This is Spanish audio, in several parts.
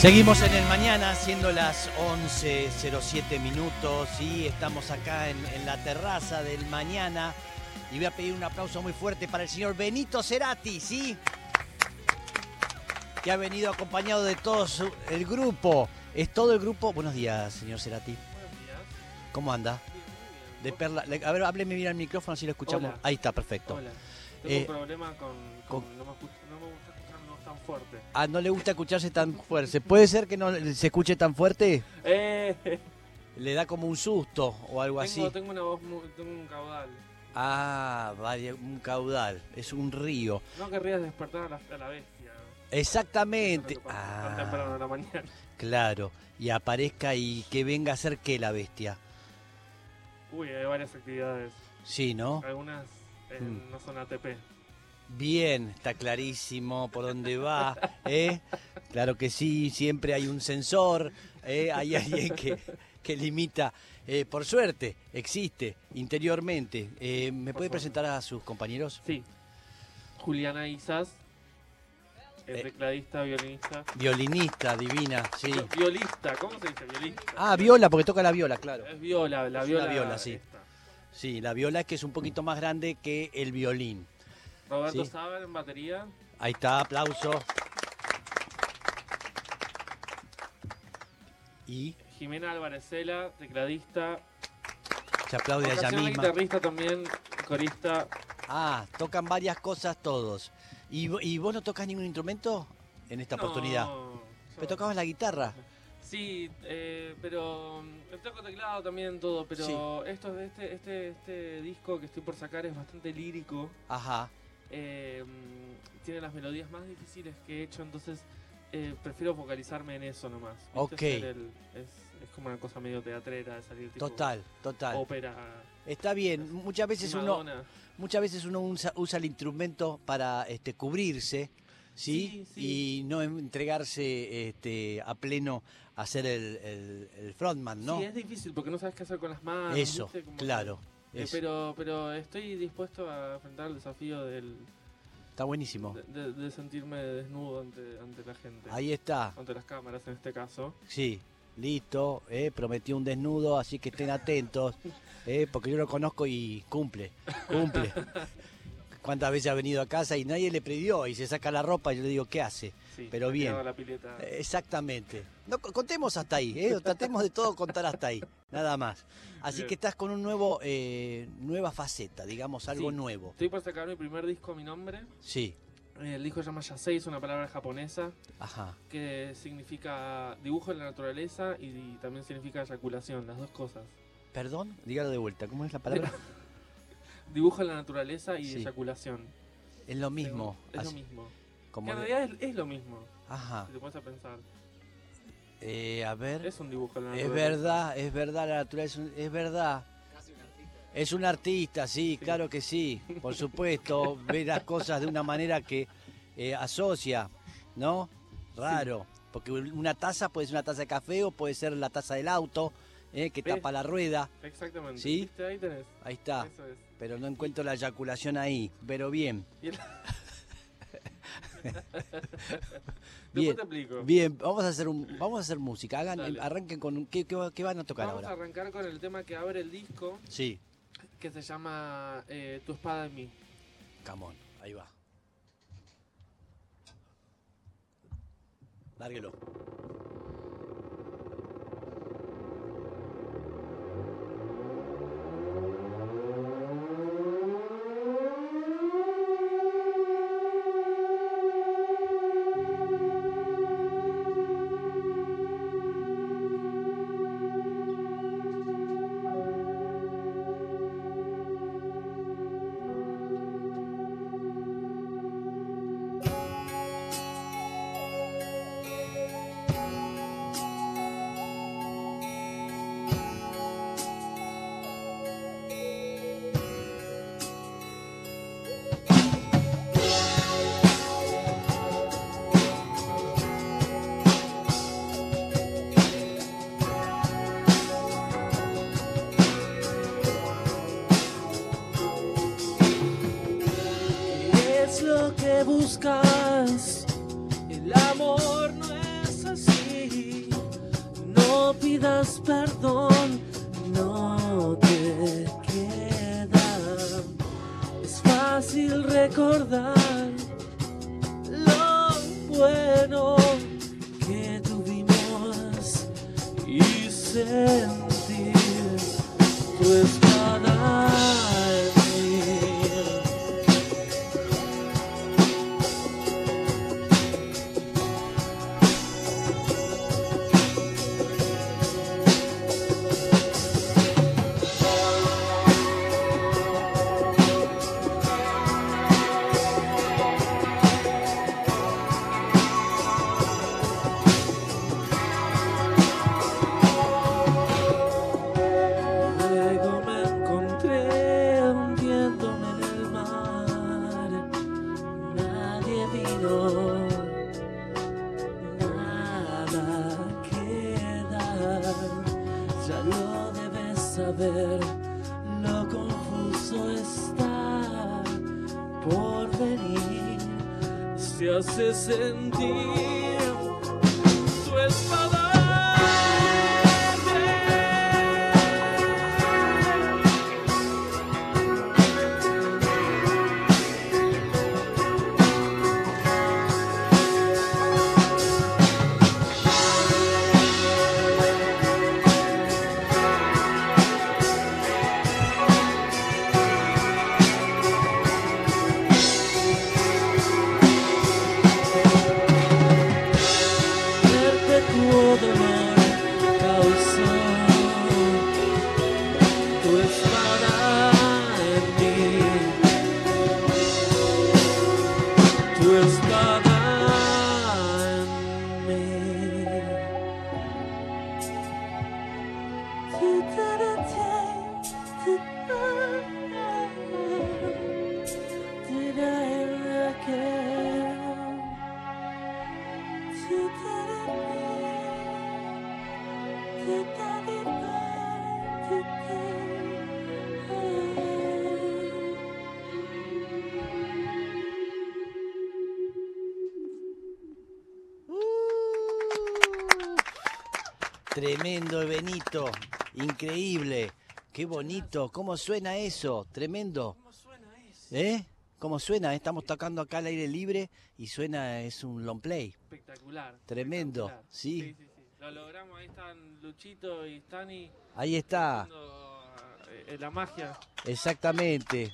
Seguimos en el mañana, siendo las 11.07 minutos y estamos acá en, en la terraza del mañana. Y voy a pedir un aplauso muy fuerte para el señor Benito Cerati, ¿sí? Que ha venido acompañado de todo su- el grupo. Es todo el grupo. Buenos días, señor Cerati. Buenos días. ¿Cómo anda? Bien, De. Perla. A ver, hábleme bien al micrófono así lo escuchamos. Hola. Ahí está, perfecto. Hola. Tengo Eh, un problema con... con- con- no, me escuch- no me gusta tan fuerte. Ah, no le gusta escucharse tan fuerte. ¿Puede ser que no se escuche tan fuerte? Eh, Le da como un susto o algo así. tengo, tengo una voz, tengo un caudal. Ah, vaya, un caudal, es un río. No querrías despertar a la, a la bestia. Exactamente. Pasa, Tan temprano Ah, de la mañana. claro. Y aparezca y que venga a ser qué la bestia. Uy, hay varias actividades. Sí, ¿no? Algunas eh, Mm. no son ATP. Bien, está clarísimo por dónde va. ¿eh? Claro que sí, siempre hay un sensor, ¿eh? hay alguien que, que limita. Eh, por suerte, existe interiormente. Eh, ¿Me Por puede presentar a sus compañeros? Sí. Juliana Isas. Eh. tecladista, violinista. Violinista, divina, sí. Vi- Violista, ¿cómo se dice? Violista. Ah, viola, porque toca la viola, claro. Es viola, la Es viola. una viola, sí. esta. Sí, la viola es que es un poquito más grande que el violín. Roberto Sí. Saber en batería. Ahí está, aplauso. Y Jimena Álvarez Cela, tecladista. se aplaude a ella misma. guitarrista también, corista. Ah, tocan varias cosas todos. ¿Y, vo- y vos no tocas ningún instrumento en esta No, oportunidad? yo- ¿Me tocabas la guitarra? Sí, eh, pero mm, toco teclado también todo, pero esto este, este, este disco que estoy por sacar es bastante lírico. Ajá. Eh, tiene las melodías más difíciles que he hecho, entonces eh, prefiero focalizarme en eso nomás. ¿viste? Ok. El- es, es como una cosa medio teatrera de salir tipo Total, total. ópera. Está bien. Muchas veces uno, muchas veces uno usa, usa el instrumento para este, cubrirse, ¿sí? Sí, sí. Y no entregarse este, a pleno a ser el, el- el frontman, ¿no? Sí, es difícil porque no sabes qué hacer con las manos. Eso, claro. Eh, pero, pero estoy dispuesto a enfrentar el desafío del, Está buenísimo. de, sentirme desnudo ante, ante la gente. Ahí está. Ante las cámaras en este caso. Sí, listo. Eh, prometió un desnudo, así que estén atentos. eh, porque yo lo conozco y cumple. Cumple. ¿Cuántas veces ha venido a casa y nadie le pidió y se saca la ropa y yo le digo, ¿qué hace? Sí, Pero bien. La pileta. Exactamente. No, contemos hasta ahí, ¿eh? tratemos de todo contar hasta ahí, nada más. Así Bien. que estás con un nuevo, eh, nueva faceta, digamos, algo Sí. nuevo. Estoy por sacar mi primer disco a mi nombre. Sí, Eh, El disco se llama Yasei, es una palabra japonesa ajá. que significa dibujo en la naturaleza y, y también significa eyaculación, las dos cosas. Perdón, dígalo de vuelta, ¿cómo es la palabra? Dibujo en la naturaleza y Sí. eyaculación. Es lo mismo. Es lo mismo. como Que en de- realidad es, es lo mismo, Ajá. si te pones a pensar. Eh, a ver. Es un dibujo la Es naturaleza. verdad, es verdad, la naturaleza es, un- es verdad. Es un artista, sí, Sí. claro que sí, por supuesto, ve las cosas de una manera que eh, asocia, ¿no? Raro, porque una taza puede ser una taza de café o puede ser la taza del auto, eh, que ¿Ves? tapa la rueda, Exactamente. ¿Sí? ¿Viste? Ahí tenés. ahí está, Eso es. pero no encuentro la eyaculación ahí, pero bien. Después Bien, te explico. bien, vamos a hacer un, vamos a hacer música, hagan, Dale. arranquen con ¿qué, qué, va- qué van a tocar Vamos a ahora? arrancar con el tema que abre el disco, Sí, que se llama eh, Tu espada en mí. camón, ahí va. Lárguelo. sen Tremendo, Benito. Increíble. Qué bonito. ¿Cómo suena eso? Tremendo. ¿Cómo suena eso? ¿Eh? ¿Cómo suena? Estamos tocando acá al aire libre y suena, es un long play. Espectacular. Tremendo, ¿sí? Sí, sí, sí. Lo logramos, ahí están Luchito y Stani. Ahí está. Eh, la magia. Exactamente.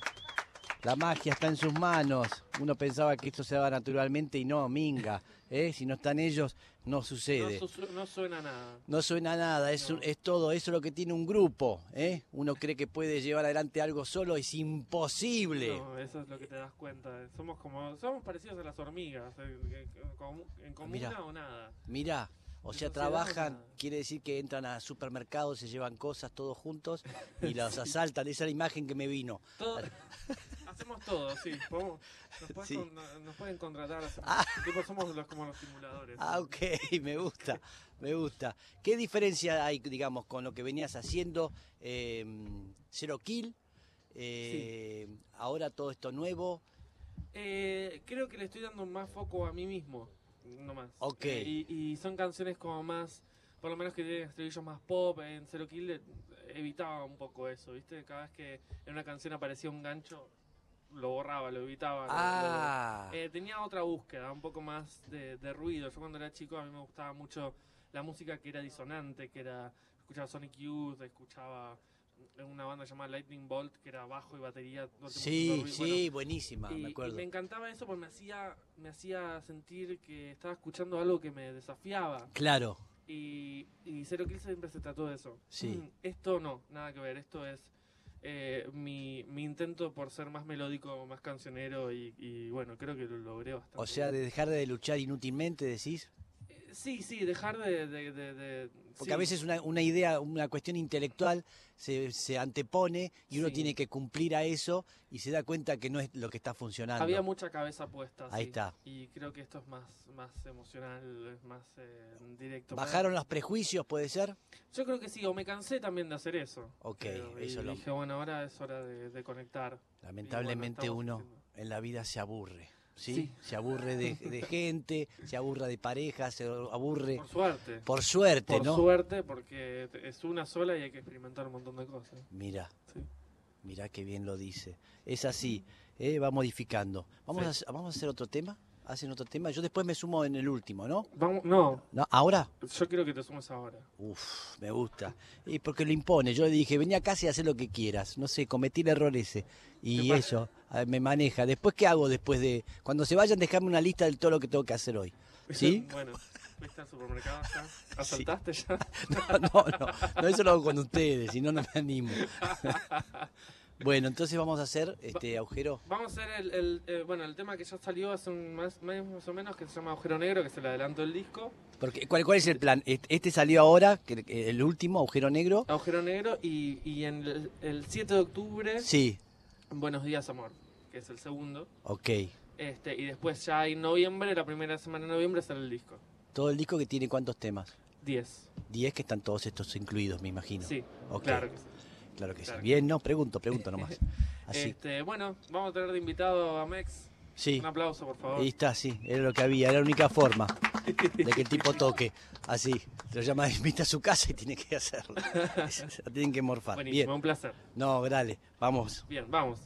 La magia está en sus manos. Uno pensaba que esto se daba naturalmente y no, minga. ¿eh? Si no están ellos, no sucede. No, suena nada. No suena nada, es, es todo, eso es lo que tiene un grupo. ¿eh? Uno cree que puede llevar adelante algo solo, es imposible. No, eso es lo que te das cuenta. Somos como, somos parecidos a las hormigas, eh, en comuna o nada. Mirá. O sea, trabajan, quiere decir que entran a supermercados, se llevan cosas todos juntos y los asaltan. Esa es la imagen que me vino. hacemos todo, sí. nos, pueden contratar. Ah. somos los, como los simuladores. Ah, ok, me gusta, me gusta. ¿Qué diferencia hay, digamos, con lo que venías haciendo? Eh, Zero Kill, eh, ahora todo esto nuevo. Eh, creo que le estoy dando más foco a mí mismo no más. Ok. Eh, y, son canciones como más, por lo menos que tienen estribillos más pop. En Zero Kill eh, evitaba un poco eso, ¿viste? Cada vez que en una canción aparecía un gancho, lo borraba, lo evitaba. Ah. Eh, tenía otra búsqueda, un poco más de, de, ruido. Yo cuando era chico a mí me gustaba mucho la música que era disonante, que era... Escuchaba Sonic Youth, escuchaba una banda llamada Lightning Bolt, que era bajo y batería. sí, sí, buenísima, me acuerdo. Y me encantaba eso porque me hacía, me hacía sentir que estaba escuchando algo que me desafiaba. Claro. Y, y Zero Kill siempre se trató de eso. Sí. Mm, esto no, nada que ver, esto es eh, mi, mi, intento por ser más melódico, más cancionero y, bueno, creo que lo logré bastante. O sea, de dejar de luchar inútilmente, decís. Sí, sí, dejar de porque a veces una, una, idea, una cuestión intelectual se, se antepone y uno tiene que cumplir a eso y se da cuenta que no es lo que está funcionando. Había mucha cabeza puesta. Ahí está. Y creo que esto es más, más emocional, es más eh, directo. ¿Bajaron los prejuicios, puede ser? Yo creo que sí, o me cansé también de hacer eso. Ok, eso dije, bueno, ahora es hora de, conectar. Lamentablemente uno en la vida se aburre. ¿Sí? Sí. Se aburre de, de gente, se aburre de pareja, se aburre Por suerte. por suerte, Por ¿no? suerte, porque es una sola y hay que experimentar un montón de cosas. Mira, Sí. mira qué bien lo dice. Es así, ¿eh? va modificando. Vamos, Sí. a, vamos a hacer otro tema. Hacen otro tema. Yo después me sumo en el último, ¿no? Vamos, no, ¿No? ¿Ahora? yo quiero que te sumes ahora. Uf, me gusta. Y porque lo impone. Yo le dije, venía acá y haz lo que quieras. No sé, cometí el error ese. Y eso, a- me maneja. Después, ¿qué hago después de...? Cuando se vayan, dejarme una lista de todo lo que tengo que hacer hoy. ¿Sí? bueno, fuiste al supermercado ya. Sí. ¿Asaltaste ya? No, no, no, no, eso lo hago con ustedes, si no, no me animo. Bueno, entonces vamos a hacer este agujero. Vamos a hacer el, el, eh, bueno, el tema que ya salió hace un mes, mes más o menos, que se llama Agujero Negro, que es el adelanto del disco. Porque, ¿cuál, ¿Cuál es el plan? Este este salió ahora, que- el último, agujero negro. Agujero Negro y, y en el, el 7 de octubre, Sí, Buenos Días Amor, que es el segundo. ok. Este, y después ya en noviembre, la primera semana de noviembre sale el disco. Todo el disco que tiene cuántos temas? 10. 10 que están todos estos incluidos, me imagino. Sí, Ok, claro que sí. Claro que sí. claro Bien, no, pregunto, pregunto nomás. Así. Este, bueno, vamos a tener de invitado a Mex. Sí, Un aplauso, por favor. ahí está, sí, era lo que había, era la única forma de que el tipo toque. Así, lo llama, invita a su casa y tiene que hacerlo. Tienen que morfar. Buenísimo, Bien, un placer. no, dale, vamos. Bien, vamos.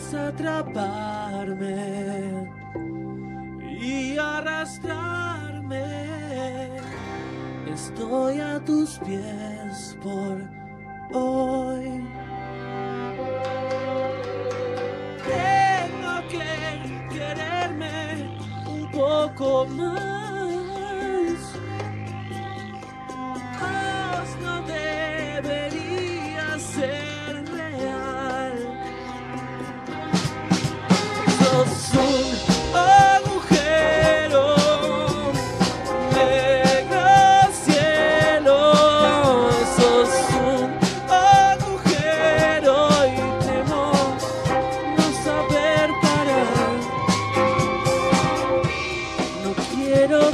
Podrás atraparme y arrastrarme. Estoy a tus pies por hoy. Tengo que quererme un poco más.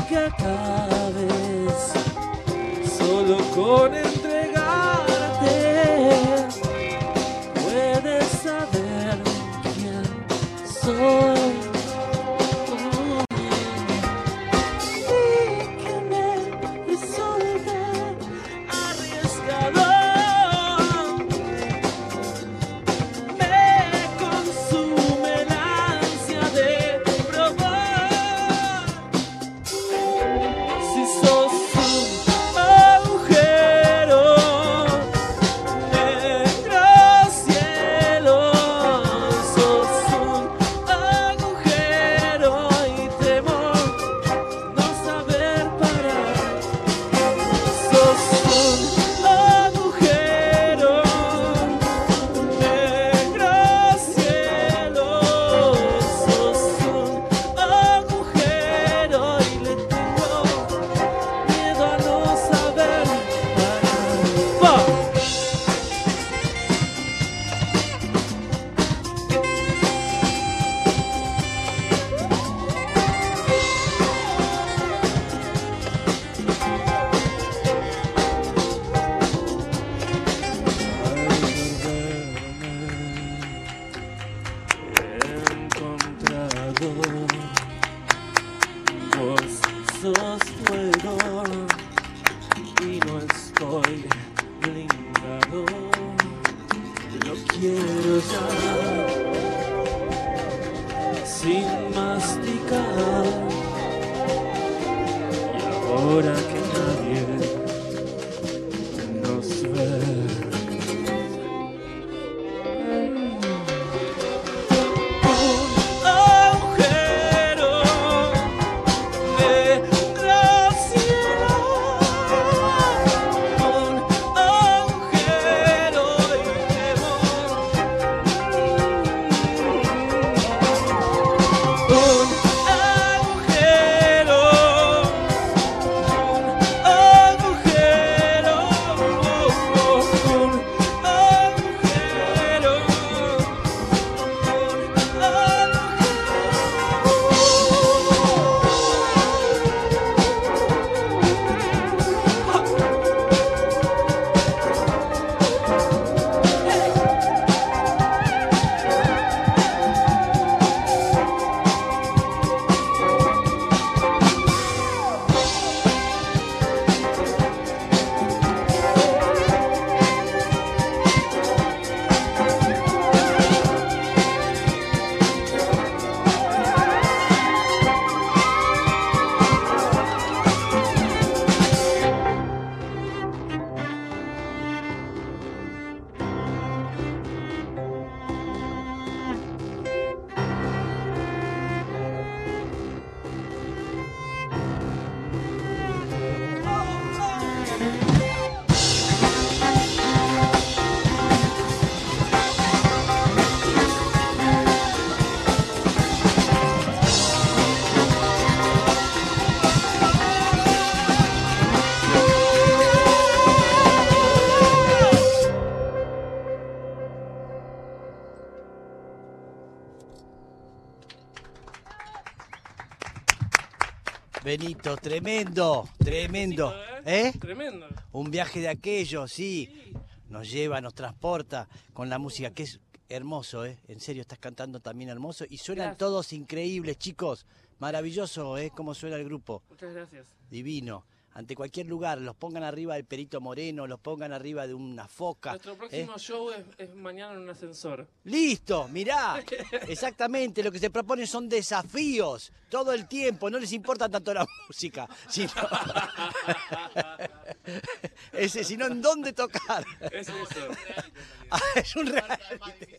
Que acabes solo con entregarte. Benito, tremendo, tremendo. ¿Eh? Tremendo. Un viaje de aquello, sí. Sí. Nos lleva, nos transporta con la música, que es hermoso, ¿eh? En serio, estás cantando también hermoso. Y suenan Gracias. todos increíbles, chicos. Maravilloso, ¿eh? Cómo suena el grupo. Muchas gracias. Divino. Ante cualquier lugar, los pongan arriba del Perito Moreno, los pongan arriba de una foca. Nuestro ¿eh? próximo show es, es mañana en un ascensor. Listo, mirá. Exactamente, lo que se propone son desafíos todo el tiempo. No les importa tanto la música, sino, ese, sino en dónde tocar. Es eso. Ah, es un reality.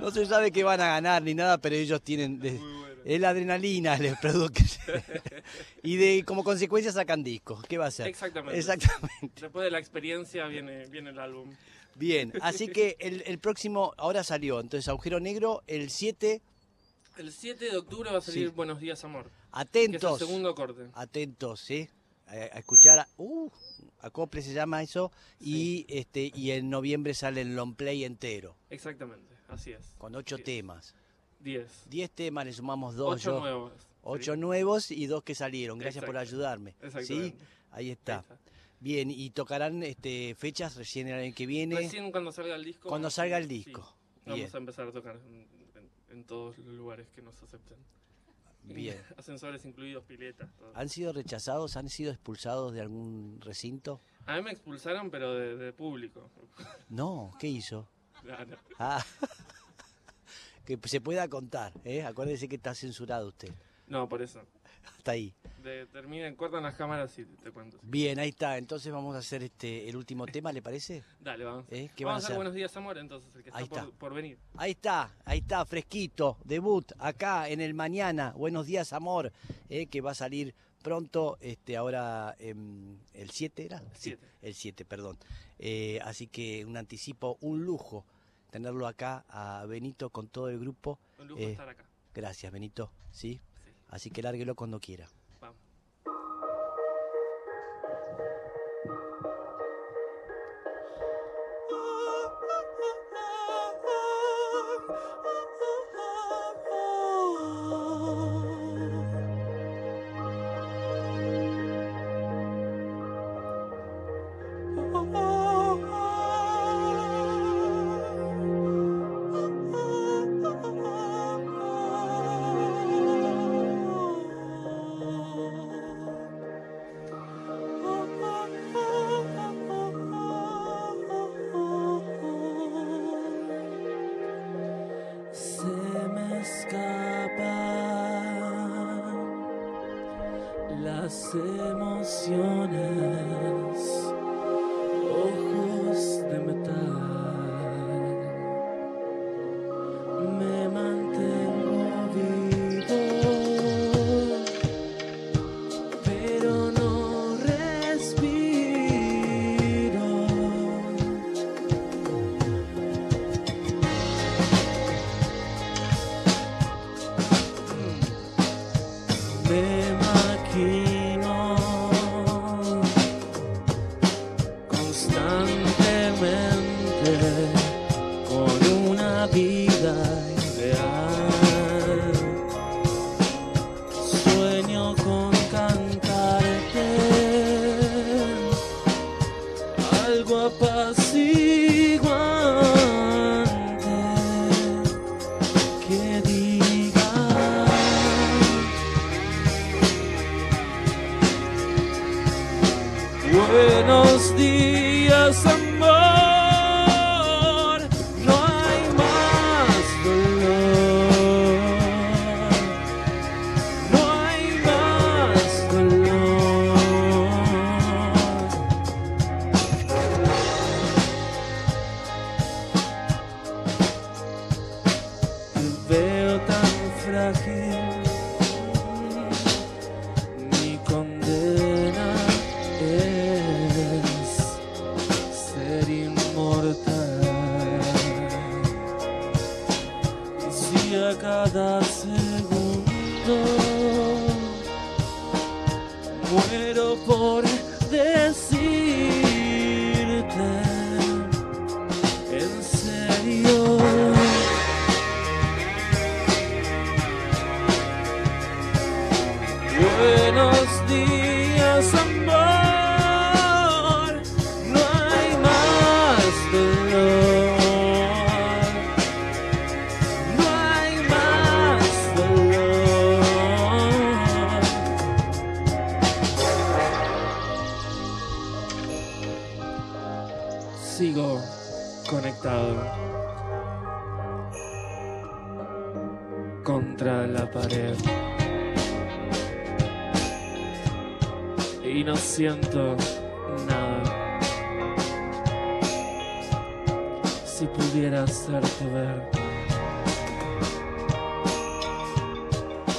No se sabe qué van a ganar ni nada, pero ellos tienen. de- es la adrenalina les produce. y de como consecuencia sacan discos. ¿Qué va a hacer? Exactamente. Exactamente. Después de la experiencia viene, viene el álbum. Bien, así que el, el próximo, ahora salió, entonces Agujero Negro, el 7, El 7 de octubre va a salir Sí. Buenos Días Amor. Que es el atentos. segundo corte. atentos, ¿sí? A, a escuchar, a- uh, acople se llama eso, y este y en noviembre sale el long play entero, Exactamente, así es. con ocho temas. 10. Diez temas, le sumamos dos, Ocho yo- nuevos. ocho nuevos y dos que salieron. Gracias por ayudarme. ¿Sí? Ahí Ahí está. está. Bien, y tocarán este fechas recién el año que viene. Recién cuando salga el disco. Cuando salga el sí, disco. Bien. Vamos a empezar a tocar en, en- en todos los lugares que nos acepten. Bien. Ascensores incluidos, piletas, todo. ¿Han sido rechazados? ¿Han sido expulsados de algún recinto? A mí me expulsaron, pero de, de público. No, ¿qué hizo? Claro. Ah, que se pueda contar, ¿eh? Acuérdese que está censurado usted. No, por eso. Hasta ahí. De, terminen, cortan las cámaras y te cuento. Bien, ahí está. Entonces vamos a hacer este el último tema, ¿le parece? Dale, vamos. ¿Eh? ¿Qué van a vamos a hacer? Buenos Días Amor, entonces, el que está, Ahí está. Por, por venir. Ahí está, ahí está, fresquito, debut acá en el mañana. Buenos días, amor, ¿eh? que va a salir pronto, este, ahora em, el 7 era? Sí, Siete. el 7, perdón. Eh, así que un anticipo, un lujo tenerlo acá a Benito con todo el grupo. Un lujo Eh, estar acá. Gracias, Benito, ¿sí? Sí. Así que lárguelo cuando quiera. Días,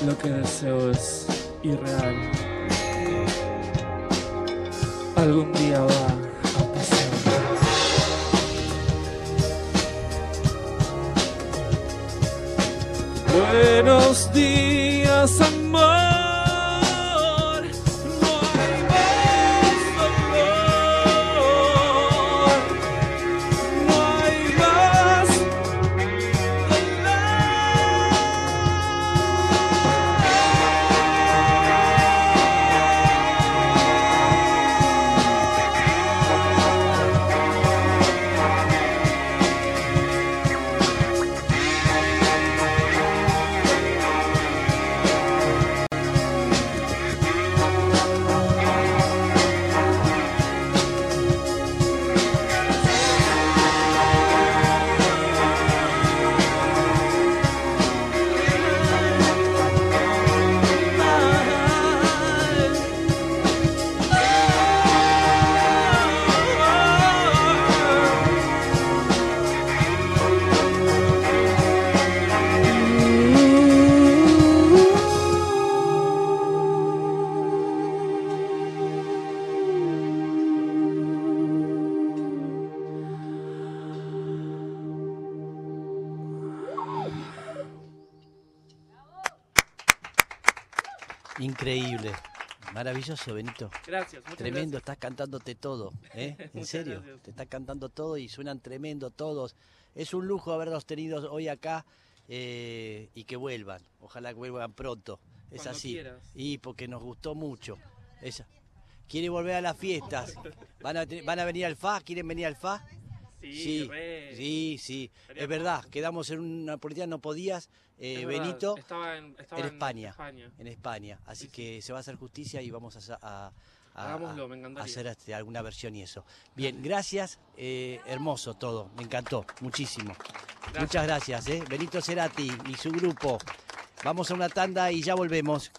lo que deseo es irreal. Algún día va a pasar. Buenos días, amor. Increíble. Maravilloso, Benito. Gracias, muchas Tremendo, estás cantándote todo, ¿eh? En serio, gracias. te estás cantando todo y suenan tremendo todos. Es un lujo haberlos tenido hoy acá eh, y que vuelvan. Ojalá que vuelvan pronto. Es Cuando así. quieras. Y porque nos gustó mucho. Esa. Quiere volver a las fiestas. ¿Van a, van a venir al FA? ¿Quieren venir al FA? Sí, re. sí, sí. Es verdad, quedamos en una política, no podías. eh, Es Benito Estaba en, estaba en en España. En España. Así Sí, sí. que se va a hacer justicia y vamos a, sa- a- a- Hagámoslo, a- me a encantaría. hacer este, alguna versión y eso. Bien, gracias. eh, hermoso todo. Me encantó. Muchísimo. Gracias. Muchas gracias. eh. Benito Cerati y su grupo. Vamos a una tanda y ya volvemos.